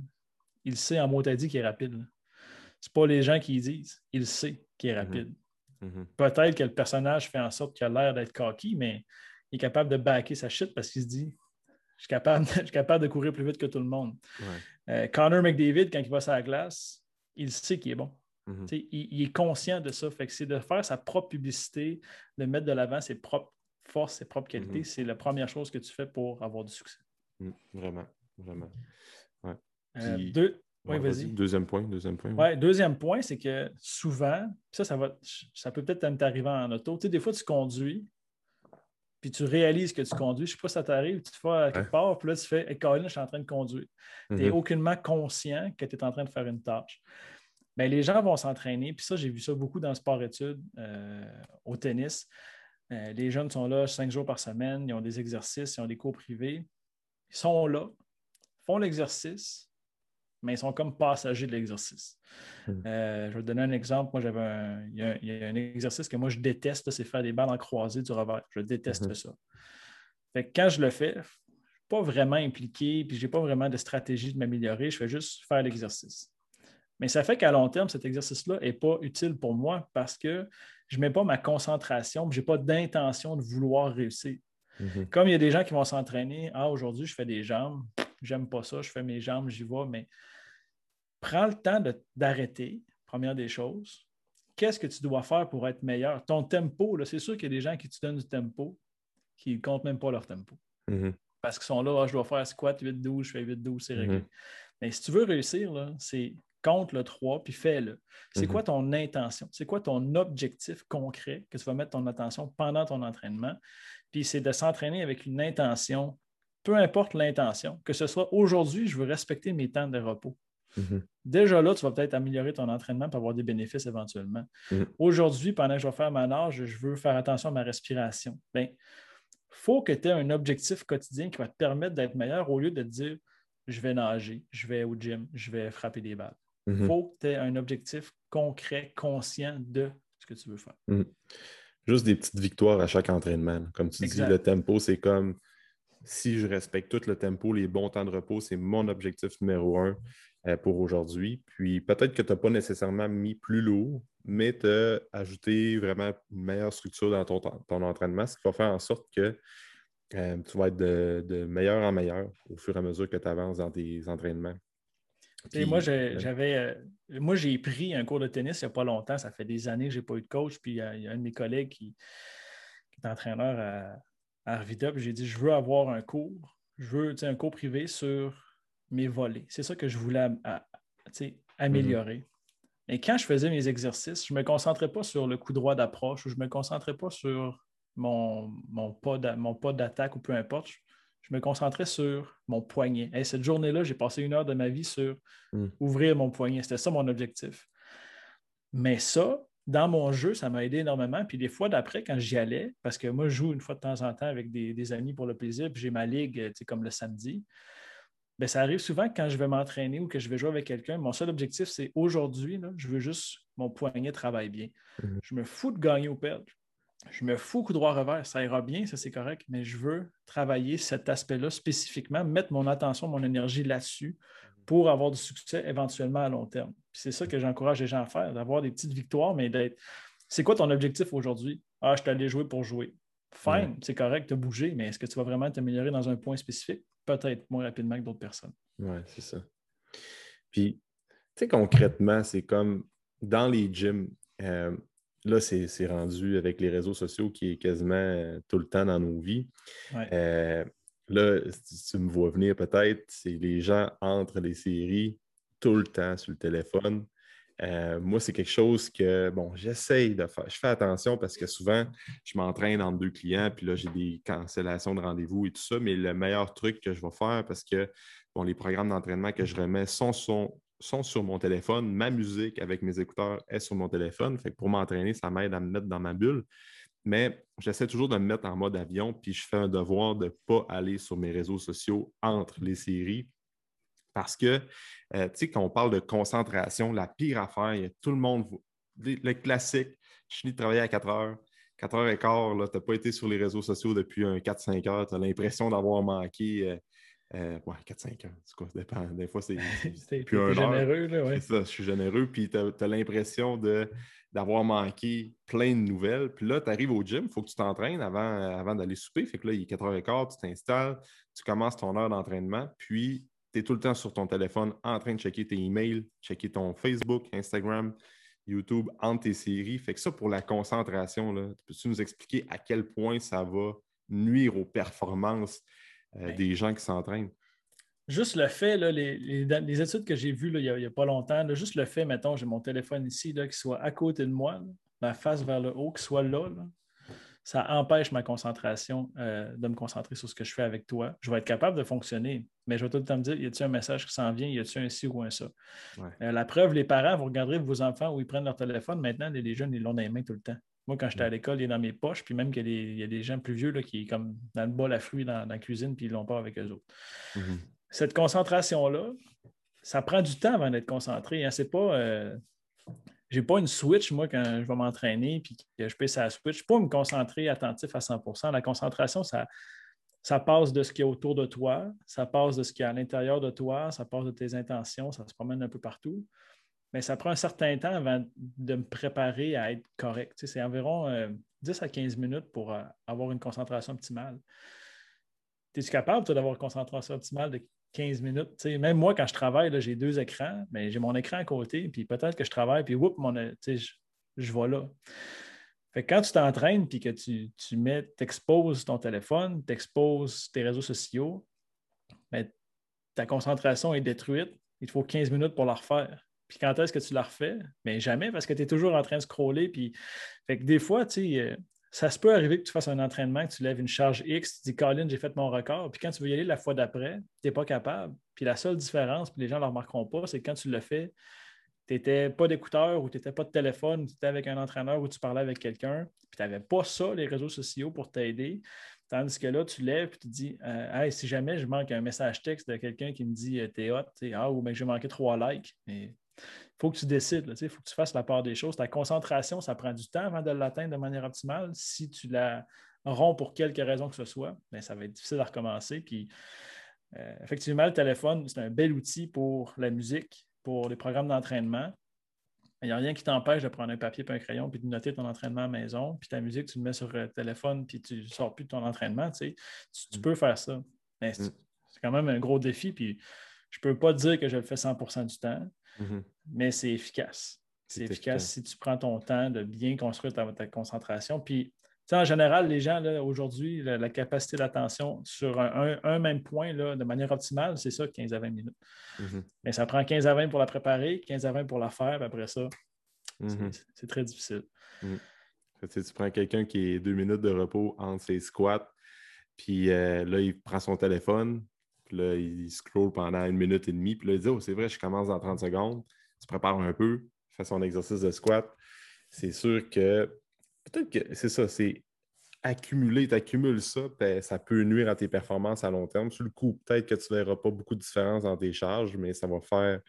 il sait en mot dit qu'il est rapide. Ce pas les gens qui y disent. Il sait qu'il est mm-hmm. rapide. Mm-hmm. Peut-être que le personnage fait en sorte qu'il a l'air d'être cocky, mais il est capable de backer sa shit parce qu'il se dit je suis capable, capable de courir plus vite que tout le monde. Euh, Connor McDavid, quand il va sur la glace, il sait qu'il est bon. Mm-hmm. il, est conscient de ça. Fait que c'est de faire sa propre publicité, de mettre de l'avant ses propres forces, ses propres qualités. C'est la première chose que tu fais pour avoir du succès. Mm, vraiment, vraiment. Euh, deux, oui, vas-y. Deuxième point. Deuxième point. Ouais. deuxième point, c'est que souvent, ça, ça, va, ça peut peut-être t'arriver en auto. Tu sais, des fois, tu conduis, puis tu réalises que tu conduis. Je ne sais pas si ça t'arrive, tu te fais à quelque part, puis là, tu fais hey, Colin, je suis en train de conduire. Tu n'es mm-hmm. aucunement conscient que tu es en train de faire une tâche. Bien, les gens vont s'entraîner, puis ça, j'ai vu ça beaucoup dans le sport-études, euh, au tennis. Euh, les jeunes sont là cinq jours par semaine, ils ont des exercices, ils ont des cours privés. Ils sont là, font l'exercice, mais ils sont comme passagers de l'exercice. Hmm. Euh, je vais te donner un exemple. Moi, j'avais un, il, y a, un exercice que moi, je déteste, c'est faire des balles en croisée du revers. Je déteste hmm. ça. Fait quand je le fais, je ne suis pas vraiment impliqué, puis je n'ai pas vraiment de stratégie de m'améliorer, je fais juste faire l'exercice. Mais ça fait qu'à long terme, cet exercice-là n'est pas utile pour moi parce que je ne mets pas ma concentration, je n'ai pas d'intention de vouloir réussir. Hmm. Comme il y a des gens qui vont s'entraîner, ah, aujourd'hui, je fais des jambes, j'aime pas ça, je fais mes jambes, j'y vais, mais prends le temps d'arrêter, première des choses. Qu'est-ce que tu dois faire pour être meilleur? Ton tempo, c'est sûr qu'il y a des gens qui te donnent du tempo qui ne comptent même pas leur tempo. Mm-hmm. Parce qu'ils sont là, ah, je dois faire squat 8-12, je fais 8-12, c'est réglé. Mm-hmm. Mais si tu veux réussir, c'est compte le 3 puis fais-le. C'est mm-hmm. quoi ton intention? C'est quoi ton objectif concret que tu vas mettre ton attention pendant ton entraînement? Puis c'est de s'entraîner avec une intention peu importe l'intention, que ce soit aujourd'hui, je veux respecter mes temps de repos. Mhm. Déjà là, tu vas peut-être améliorer ton entraînement pour avoir des bénéfices éventuellement. Mhm. Aujourd'hui, pendant que je vais faire ma nage, je veux faire attention à ma respiration. Bien, il faut que tu aies un objectif quotidien qui va te permettre d'être meilleur au lieu de te dire je vais nager, je vais au gym, je vais frapper des balles. Il mhm. faut que tu aies un objectif concret, conscient de ce que tu veux faire. Juste des petites victoires à chaque entraînement. Comme tu dis, le tempo, c'est comme si je respecte tout le tempo, les bons temps de repos, c'est mon objectif numéro un pour aujourd'hui. Puis peut-être que tu n'as pas nécessairement mis plus lourd, mais tu as ajouté vraiment une meilleure structure dans ton, ton entraînement, ce qui va faire en sorte que euh, tu vas être de, meilleur en meilleur au fur et à mesure que tu avances dans tes entraînements. Et moi, j'avais, euh, moi, j'ai pris un cours de tennis il n'y a pas longtemps. Ça fait des années que je n'ai pas eu de coach. Puis il y, a, un de mes collègues qui, qui est entraîneur à, à Arvida, j'ai dit je veux avoir un cours, je veux un cours privé sur mes volets. C'est ça que je voulais améliorer. Et mhm. quand je faisais mes exercices, je ne me concentrais pas sur le coup droit d'approche ou je ne me concentrais pas sur mon, mon pas d'attaque ou peu importe. Je, me concentrais sur mon poignet. Et cette journée-là, j'ai passé une heure de ma vie sur mhm. ouvrir mon poignet. C'était ça mon objectif. Mais ça, dans mon jeu, ça m'a aidé énormément. Puis des fois d'après, quand j'y allais, parce que moi, je joue une fois de temps en temps avec des, amis pour le plaisir, puis j'ai ma ligue, comme le samedi. Bien, ça arrive souvent que quand je vais m'entraîner ou que je vais jouer avec quelqu'un, mon seul objectif, c'est aujourd'hui, je veux juste mon poignet travaille bien. Mhm. Je me fous de gagner ou perdre. Je me fous coup droit revers, ça ira bien, ça c'est correct, mais je veux travailler cet aspect-là spécifiquement, mettre mon attention, mon énergie là-dessus pour avoir du succès éventuellement à long terme. C'est ça que j'encourage les gens à faire, d'avoir des petites victoires, mais d'être. C'est quoi ton objectif aujourd'hui? Ah, je suis allé jouer pour jouer. Fine, c'est correct de bouger, mais est-ce que tu vas vraiment t'améliorer dans un point spécifique? Peut-être moins rapidement que d'autres personnes. Oui, c'est ça. Puis, tu sais, concrètement, c'est comme dans les gyms, euh, là, c'est rendu avec les réseaux sociaux qui est quasiment euh, tout le temps dans nos vies. Euh, là, si tu me vois venir peut-être, c'est les gens entre les séries tout le temps sur le téléphone. Euh, moi, c'est quelque chose que, bon, j'essaye de faire. Je fais attention parce que souvent, je m'entraîne entre deux clients, puis là, j'ai des cancellations de rendez-vous et tout ça. Mais le meilleur truc que je vais faire, parce que, bon, les programmes d'entraînement que je remets sont, sont, sont sur mon téléphone. Ma musique avec mes écouteurs est sur mon téléphone. Fait que pour m'entraîner, ça m'aide à me mettre dans ma bulle mais j'essaie toujours de me mettre en mode avion, puis je fais un devoir de ne pas aller sur mes réseaux sociaux entre les séries. Parce que, euh, tu sais, quand on parle de concentration, la pire affaire, tout le monde le classique. Je finis de travailler à 4 heures. 4 heures et quart, tu n'as pas été sur les réseaux sociaux depuis un 4-5 heures. Tu as l'impression d'avoir manqué. Euh, euh, ouais, 4-5 heures. C'est quoi? Dépend. Des fois, c'est plus un généreux, là, ouais. C'est ça, je suis généreux. Puis tu as, l'impression d'avoir manqué plein de nouvelles. Puis là, tu arrives au gym, il faut que tu t'entraînes avant, avant d'aller souper. Fait que là, il est 4h15, tu t'installes, tu commences ton heure d'entraînement, puis tu es tout le temps sur ton téléphone en train de checker tes emails, checker ton Facebook, Instagram, YouTube entre tes séries. Fait que ça, pour la concentration, là, peux-tu nous expliquer à quel point ça va nuire aux performances euh, ben des gens qui s'entraînent? Juste le fait, là, les, études que j'ai vues il n'y a, pas longtemps, juste le fait, mettons, j'ai mon téléphone ici, qui soit à côté de moi, la face vers le haut, qui soit là, ça empêche ma concentration euh, de me concentrer sur ce que je fais avec toi. Je vais être capable de fonctionner, mais je vais tout le temps me dire, y a-t-il un message qui s'en vient, y a-t-il un ci ou un ça? Euh, la preuve, les parents, vous regarderez vos enfants où ils prennent leur téléphone. Maintenant, les, jeunes, ils l'ont dans les mains tout le temps. Moi, quand j'étais à l'école, il est dans mes poches, puis même qu'il y, a des gens plus vieux là, qui comme dans le bol à fruits dans, la cuisine, puis ils l'ont pas avec eux autres. Mm-hmm. Cette concentration-là, ça prend du temps avant d'être concentré. Hein. C'est pas. Euh, j'ai pas une switch, moi, quand je vais m'entraîner puis que je pèse la switch. Pas me concentrer attentif à 100% La concentration, ça, ça passe de ce qui est autour de toi, ça passe de ce qui est à l'intérieur de toi, ça passe de tes intentions, ça se promène un peu partout. Mais ça prend un certain temps avant de me préparer à être correct. c'est environ 10 euh, à 15 minutes pour euh, avoir une concentration optimale. Es-tu capable, d'avoir une concentration optimale 15 minutes. même moi, quand je travaille, j'ai deux écrans, mais j'ai mon écran à côté, puis peut-être que je travaille, puis whoop, mon, je, je vais là. Fait quand tu t'entraînes puis que tu, tu mets, t'exposes ton téléphone, t'exposes tes réseaux sociaux, ben, ta concentration est détruite. Il te faut 15 minutes pour la refaire. Puis quand est-ce que tu la refais? Mais ben, jamais, parce que tu es toujours en train de scroller. Puis... Fait que des fois, tu sais, euh, ça se peut arriver que tu fasses un entraînement, que tu lèves une charge X, tu dis Colin, j'ai fait mon record. Puis quand tu veux y aller la fois d'après, tu n'es pas capable. Puis la seule différence, puis les gens ne le remarqueront pas, c'est que quand tu le fais, tu n'étais pas d'écouteur ou tu n'étais pas de téléphone, tu étais avec un entraîneur ou tu parlais avec quelqu'un, puis tu n'avais pas ça, les réseaux sociaux, pour t'aider. Tandis que là, tu lèves et tu dis euh, si jamais je manque un message texte de quelqu'un qui me dit euh, T'es hot, ah, ou bien j'ai manqué trois likes. Mais il faut que tu décides, il faut que tu fasses la part des choses. Ta concentration, ça prend du temps avant de l'atteindre de manière optimale. Si tu la romps pour quelque raison que ce soit, bien, ça va être difficile à recommencer. Puis, euh, effectivement, le téléphone, c'est un bel outil pour la musique, pour les programmes d'entraînement. Il n'y a rien qui t'empêche de prendre un papier et un crayon puis de noter ton entraînement à la maison. Puis ta musique, tu le mets sur le téléphone puis tu ne sors plus de ton entraînement. Tu, mm. peux faire ça. Mais mm. c'est quand même un gros défi. Puis je ne peux pas dire que je le fais 100% du temps. Mhm. mais c'est efficace. C'est efficace, si tu prends ton temps de bien construire ta, concentration. Puis, en général, les gens, aujourd'hui, la, capacité d'attention sur un, même point là, de manière optimale, c'est ça, 15 à 20 minutes. Mhm. Mais ça prend 15 à 20 pour la préparer, 15 à 20 pour la faire, après ça, c'est très difficile. Tu prends quelqu'un qui est deux minutes de repos entre ses squats, puis euh, là, il prend son téléphone, puis là, il scroll pendant une minute et demie. Puis là, il dit Oh, c'est vrai, je commence dans 30 secondes. Tu prépares un peu, fais son exercice de squat. C'est sûr que peut-être que c'est ça, c'est accumuler, tu accumules ça, ben, ça peut nuire à tes performances à long terme. Sur le coup, peut-être que tu ne verras pas beaucoup de différence dans tes charges, mais ça va faire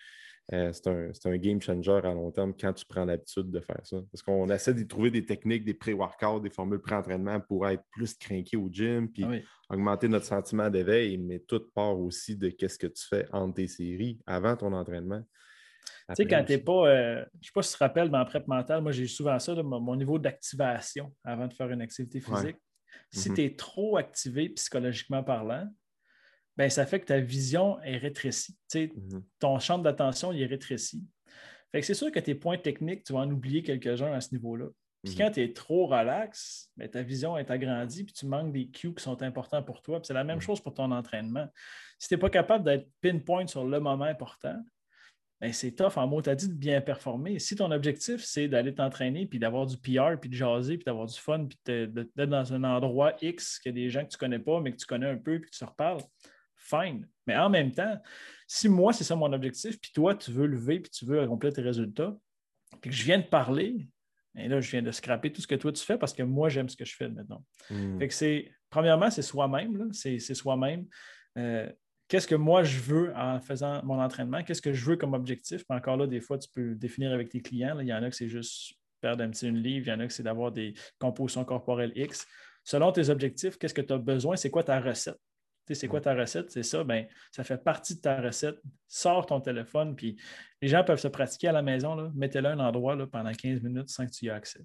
euh, c'est un, game changer à long terme quand tu prends l'habitude de faire ça. Parce qu'on essaie de trouver des techniques, des pré-workouts, des formules pré-entraînement pour être plus craqué au gym, puis ah augmenter notre sentiment d'éveil, mais tout part aussi de qu'est-ce que tu fais entre tes séries avant ton entraînement. Tu sais, quand tu n'es pas, euh, je ne sais pas si tu te rappelles, dans la prep mentale, moi j'ai souvent ça, mon niveau d'activation avant de faire une activité physique. Si mm-hmm. tu es trop activé psychologiquement parlant, ben, ça fait que ta vision est rétrécie. Mhm. Ton champ d'attention est rétréci. Fait que c'est sûr que tes points techniques, tu vas en oublier quelques-uns à ce niveau-là. Puis mhm. quand tu es trop relax, ben, ta vision est agrandie, puis tu manques des cues qui sont importants pour toi. c'est la même mhm. chose pour ton entraînement. Si tu n'es pas capable d'être pinpoint sur le moment important, ben, c'est tough en mot. Tu as dit de bien performer. Si ton objectif, c'est d'aller t'entraîner, puis d'avoir du PR, puis de jaser, puis d'avoir du fun, puis d'être dans un endroit X, qu'il y a des gens que tu ne connais pas, mais que tu connais un peu, puis que tu reparles, fine. Mais en même temps, si moi, c'est ça mon objectif, puis toi, tu veux lever, puis tu veux accomplir tes résultats, puis que je viens de parler, et là, je viens de scraper tout ce que toi, tu fais parce que moi, j'aime ce que je fais maintenant. Hmm. Fait que c'est, premièrement, c'est soi-même, c'est, soi-même. Euh, qu'est-ce que moi je veux en faisant mon entraînement, qu'est-ce que je veux comme objectif? encore là, des fois, tu peux définir avec tes clients. Il y en a que c'est juste perdre un petit une livre, il y en a que c'est d'avoir des compositions corporelles X. Selon tes objectifs, qu'est-ce que tu as besoin? C'est quoi ta recette? C'est quoi ta recette? C'est ça, ben, ça fait partie de ta recette. Sors ton téléphone, puis les gens peuvent se pratiquer à la maison. Mettez-le à un endroit là, pendant 15 minutes sans que tu y aies accès.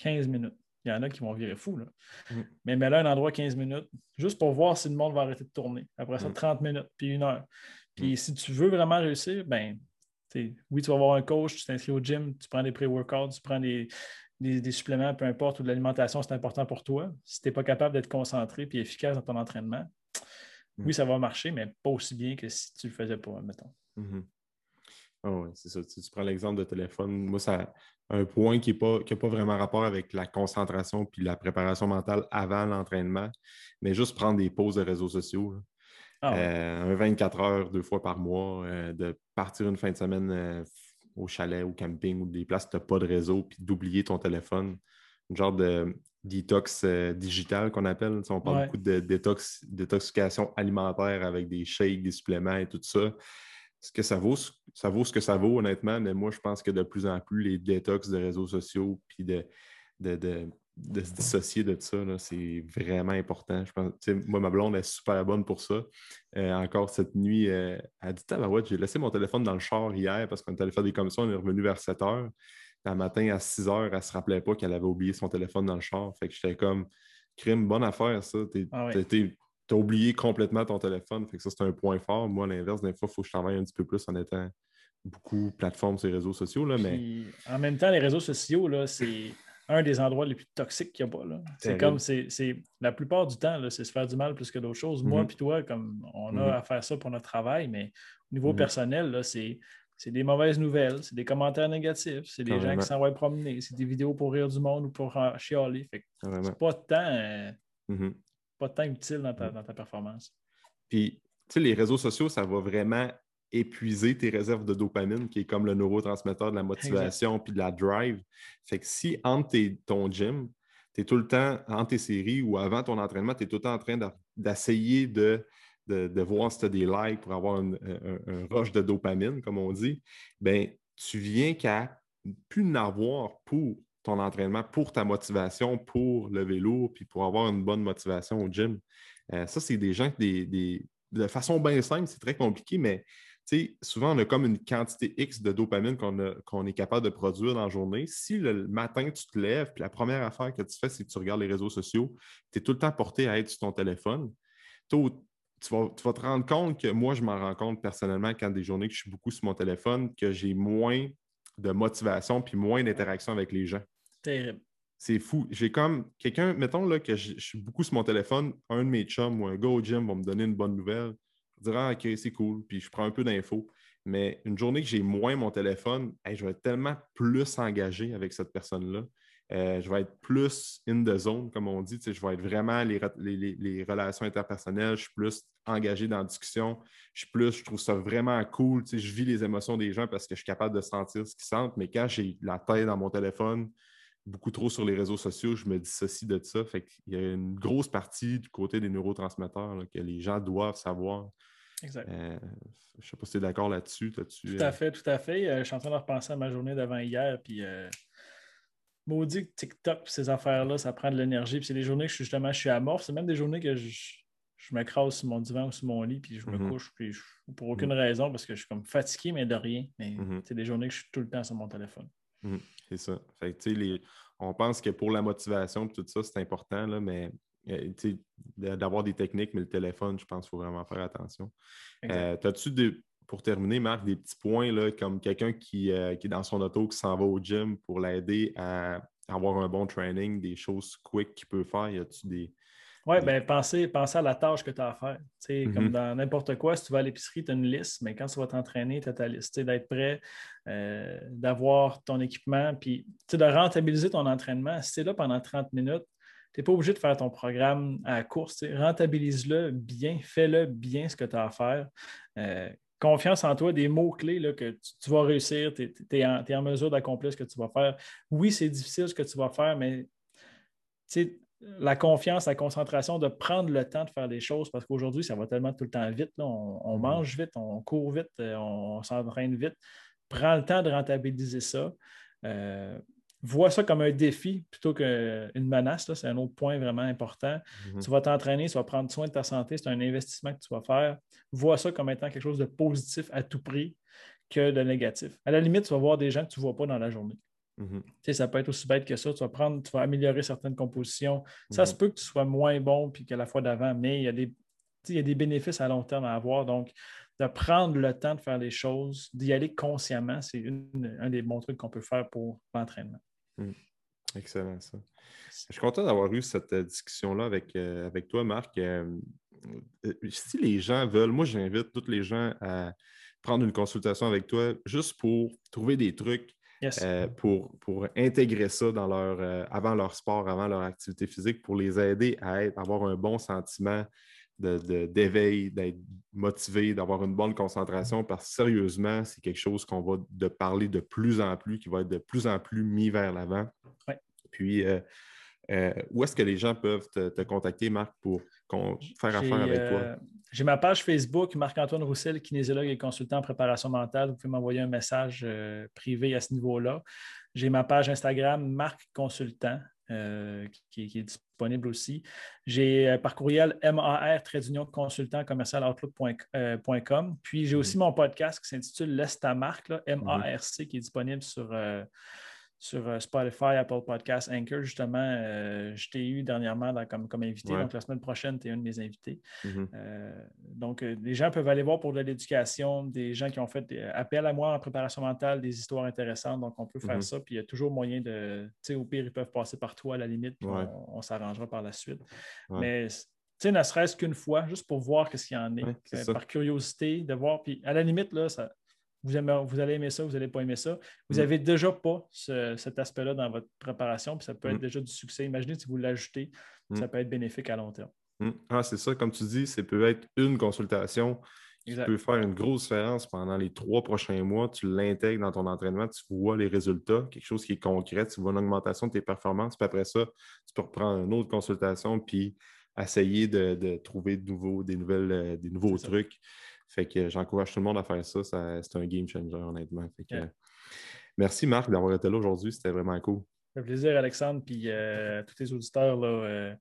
15 mmh. minutes. Il y en a qui vont virer fou. Là. Mm. Mais mets là un endroit 15 minutes, juste pour voir si le monde va arrêter de tourner. Après ça, 30 mm. minutes, puis une heure. Puis si tu veux vraiment réussir, ben, oui, tu vas avoir un coach, tu t'inscris au gym, tu prends des pré-workouts, tu prends des, suppléments, peu importe, ou de l'alimentation, c'est important pour toi. Si tu n'es pas capable d'être concentré et efficace dans ton entraînement, oui, ça va marcher, mais pas aussi bien que si tu ne le faisais pas, mettons. Mm-hmm. Ah oui, c'est ça. Tu, prends l'exemple de téléphone. Moi, ça un point qui n'a pas, pas, vraiment rapport avec la concentration puis la préparation mentale avant l'entraînement, mais juste prendre des pauses de réseaux sociaux. Ah euh, un 24 heures, deux fois par mois, euh, de partir une fin de semaine euh, au chalet, au camping ou des places où tu n'as pas de réseau, puis d'oublier ton téléphone. Un genre de détox digital qu'on appelle. on parle beaucoup de détox, détoxication alimentaire avec des shakes, des suppléments et tout ça ce que ça vaut, ça vaut ce que ça vaut, honnêtement, mais moi, je pense que de plus en plus, les détox de réseaux sociaux, puis de, de, se dissocier de ça, c'est vraiment important. Je pense, moi, ma blonde est super bonne pour ça. Euh, encore cette nuit, euh, elle dit ouais, j'ai laissé mon téléphone dans le char hier parce qu'on est allé faire des commissions, on est revenu vers 7 heures. Un matin, à 6 heures, elle ne se rappelait pas qu'elle avait oublié son téléphone dans le char. Fait que j'étais comme, crime, bonne affaire, ça. Ah tu as oublié complètement ton téléphone. Fait que ça, c'est un point fort. Moi, à l'inverse, des fois, il faut que je travaille un petit peu plus en étant beaucoup plateforme sur les réseaux sociaux. Là, mais... En même temps, les réseaux sociaux, là, c'est un des endroits les plus toxiques qu'il n'y a pas. C'est comme, c'est, la plupart du temps, c'est se faire du mal plus que d'autres choses. Moi mm-hmm. puis toi, comme on a mm-hmm. à faire ça pour notre travail, mais au niveau mm-hmm. personnel, là, c'est, des mauvaises nouvelles, c'est des commentaires négatifs, c'est des gens qui s'en vont promener, c'est des vidéos pour rire du monde ou pour chialer. Fait c'est pas tant... Euh, pas de temps utile dans ta, performance. Puis, tu sais, les réseaux sociaux, ça va vraiment épuiser tes réserves de dopamine, qui est comme le neurotransmetteur de la motivation puis de la drive. Fait que si entre ton gym, tu es tout le temps, entre tes séries ou avant ton entraînement, tu es tout le temps en train d'essayer de, de, voir si tu as des likes pour avoir un, rush de dopamine, comme on dit, ben tu viens qu'à plus n'avoir pour ton entraînement, pour ta motivation, pour le vélo, puis pour avoir une bonne motivation au gym. Euh, ça, c'est des gens qui, de façon bien simple, c'est très compliqué, mais souvent, on a comme une quantité X de dopamine qu'on est capable de produire dans la journée. Si le matin, tu te lèves, puis la première affaire que tu fais, c'est que tu regardes les réseaux sociaux, tu es tout le temps porté à être sur ton téléphone, tu vas, tu vas, te rendre compte que moi, je m'en rends compte personnellement quand des journées que je suis beaucoup sur mon téléphone, que j'ai moins de motivation puis moins d'interaction avec les gens. Terrible. C'est fou. J'ai comme quelqu'un, mettons là, que je, suis beaucoup sur mon téléphone, un de mes chums ou un gars au gym va me donner une bonne nouvelle. Je dirais, ah, OK, c'est cool, puis je prends un peu d'infos. Mais une journée que j'ai moins mon téléphone, je vais être tellement plus engagé avec cette personne-là. Euh, je vais être plus in the zone, comme on dit. Je vais être vraiment les, les, relations interpersonnelles. Je suis plus engagé dans la discussion. Je suis plus, je trouve ça vraiment cool. Je vis les émotions des gens parce que je suis capable de sentir ce qu'ils sentent. Mais quand j'ai la tête dans mon téléphone, beaucoup trop sur les réseaux sociaux, je me dissocie de ça. Fait qu'il y a une grosse partie du côté des neurotransmetteurs que les gens doivent savoir. Exact. Euh, je ne sais pas si tu es d'accord là-dessus. Tout à euh, fait, tout à fait. Euh, je suis en train de repenser à ma journée d'avant hier, puis maudit TikTok, ces affaires-là, ça prend de l'énergie. Puis c'est des journées que je suis justement, je suis amorphe. C'est même des journées que je, je m'écrase sur mon divan ou sur mon lit, puis je me mm-hmm. couche, puis pour aucune mm-hmm. raison, parce que je suis comme fatigué, mais de rien. Mais mm-hmm. c'est des journées que je suis tout le temps sur mon téléphone. C'est ça. on pense que pour la motivation et tout ça, c'est important, là, mais euh, d'avoir des techniques, mais le téléphone, je pense qu'il faut vraiment faire attention. Euh, As-tu, pour terminer, Marc, des petits points là, comme quelqu'un qui, euh, qui, est dans son auto, qui s'en va au gym pour l'aider à avoir un bon training, des choses quick qu'il peut faire? Y a-tu des, oui, bien, pensez, à la tâche que tu as à faire. Comme mhm. dans n'importe quoi, si tu vas à l'épicerie, tu as une liste, mais quand tu vas t'entraîner, tu as ta liste. D'être prêt, euh, d'avoir ton équipement, puis de rentabiliser ton entraînement. Si tu es là pendant 30 minutes, tu n'es pas obligé de faire ton programme à la course. Rentabilise-le bien, fais-le bien ce que tu as à faire. Euh, confiance en toi, des mots-clés que tu, vas réussir, tu es, en mesure d'accomplir ce que tu vas faire. Oui, c'est difficile ce que tu vas faire, mais la confiance, la concentration, de prendre le temps de faire des choses parce qu'aujourd'hui, ça va tellement tout le temps vite. On, mm-hmm. mange vite, on court vite, euh, on, s'entraîne vite. Prends le temps de rentabiliser ça. Euh, vois ça comme un défi plutôt qu'une menace. C'est un autre point vraiment important. Mm-hmm. Tu vas t'entraîner, tu vas prendre soin de ta santé, c'est un investissement que tu vas faire. Vois ça comme étant quelque chose de positif à tout prix que de négatif. À la limite, tu vas voir des gens que tu ne vois pas dans la journée. Mhm. Ça peut être aussi bête que ça. Tu vas prendre, tu vas améliorer certaines compositions. Ça se mhm. peut que tu sois moins bon que la fois d'avant, mais il y, a des, il des bénéfices à long terme à avoir. Donc, de prendre le temps de faire les choses, d'y aller consciemment, c'est un des bons trucs qu'on peut faire pour l'entraînement. Mhm. Excellent, ça. Je suis content d'avoir eu cette euh, discussion-là avec, euh, avec toi, Marc. Euh, si les gens veulent, moi, j'invite tous les gens à prendre une consultation avec toi juste pour trouver des trucs euh, pour, pour intégrer ça dans leur, euh, avant leur sport, avant leur activité physique, pour les aider à avoir un bon sentiment d'éveil, d'être motivé, d'avoir une bonne concentration, parce que sérieusement, c'est quelque chose qu'on va de parler de plus en plus, qui va être de plus en plus mis vers l'avant. Puis, euh, où est-ce que les gens peuvent te, contacter, Marc, pour faire affaire avec toi? J'ai ma page Facebook, Marc-Antoine Roussel, kinésiologue et consultant en préparation mentale. Vous pouvez m'envoyer un message euh, privé à ce niveau-là. J'ai ma page Instagram, Marc Consultant, euh, qui, est disponible aussi. J'ai euh, par courriel MAR, consultant commercial outlook.com. Puis j'ai aussi mm-hmm. mon podcast qui s'intitule Laisse ta marque, M-A-R-C, qui est disponible sur sur euh, Spotify, Apple Podcasts, Anchor. Justement, euh, je t'ai eu dernièrement comme, comme invité. Donc, la semaine prochaine, tu es un de mes invités. Mm-hmm. Euh, donc, les gens peuvent aller voir pour de l'éducation, des gens qui ont fait appel à moi en préparation mentale, des histoires intéressantes. Donc, on peut faire mm-hmm. ça. Puis, il y a toujours moyen de, tu sais, au pire, ils peuvent passer par toi à la limite. on, s'arrangera par la suite. Mais, tu sais, ne serait-ce qu'une fois, juste pour voir ce qu'il y en est, par curiosité, de voir. Puis, à la limite, là, ça, vous, allez aimer ça, vous n'allez pas aimer ça. Vous n'avez mm. déjà pas cet aspect-là dans votre préparation, puis ça peut être mm. déjà du succès. Imaginez si vous l'ajoutez, ça mm. peut être bénéfique à long terme. Ah, c'est ça, comme tu dis, ça peut être une consultation qui peut faire une grosse différence pendant les trois prochains mois. Tu l'intègres dans ton entraînement, tu vois les résultats, quelque chose qui est concret, tu vois une augmentation de tes performances, puis après ça, tu peux reprendre une autre consultation, puis essayer de, trouver de nouveaux, des, nouvelles, euh, des nouveaux trucs. Fait que j'encourage tout le monde à faire ça. c'est un game changer, honnêtement. merci, Marc, d'avoir été là aujourd'hui. C'était vraiment cool. Ça fait plaisir, Alexandre. Puis euh, tous les auditeurs, là, euh,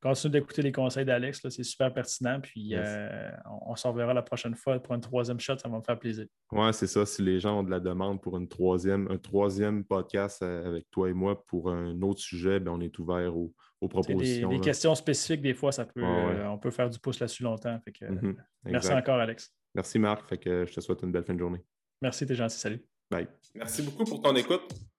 continuez d'écouter les conseils d'Alex. C'est super pertinent. Puis euh, on, s'en reverra la prochaine fois pour une troisième shot. Ça va me faire plaisir. Oui, c'est ça. Si les gens ont de la demande pour une troisième, un troisième podcast avec toi et moi pour un autre sujet, bien, on est ouvert aux, propositions. Des, questions spécifiques, des fois, ça peut, on peut faire du pouce là-dessus longtemps. Mm-hmm. merci encore, Alex. Merci, Marc. Fait que je te souhaite une belle fin de journée. Merci, t'es gentil. Salut. Bye. Merci beaucoup pour ton écoute.